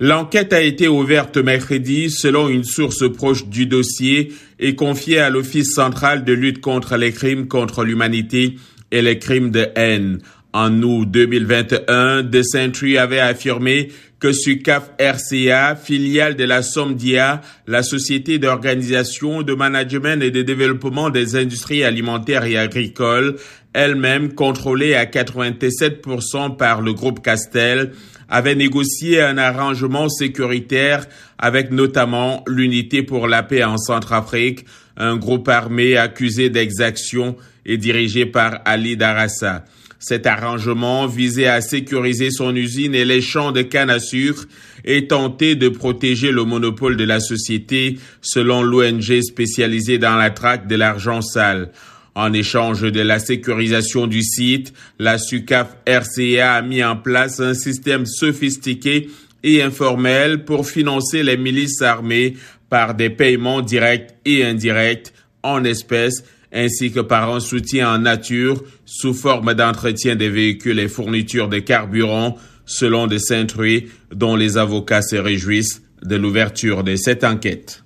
L'enquête a été ouverte mercredi selon une source proche du dossier et confiée à l'Office central de lutte contre les crimes contre l'humanité et les crimes de haine. En août 2021, De Century avait affirmé que SUCAF RCA, filiale de la SOMDIA, la société d'organisation, de management et de développement des industries alimentaires et agricoles, elle-même contrôlée à 87% par le groupe Castel, avait négocié un arrangement sécuritaire avec notamment l'Unité pour la paix en Centrafrique, un groupe armé accusé d'exaction et dirigé par Ali Darassa. Cet arrangement visait à sécuriser son usine et les champs de canne à sucre et tenter de protéger le monopole de la société selon l'ONG spécialisée dans la traque de l'argent sale. En échange de la sécurisation du site, la SUCAF RCA a mis en place un système sophistiqué et informel pour financer les milices armées par des paiements directs et indirects en espèces ainsi que par un soutien en nature sous forme d'entretien des véhicules et fourniture de carburant selon des Saint-Truy dont les avocats se réjouissent de l'ouverture de cette enquête.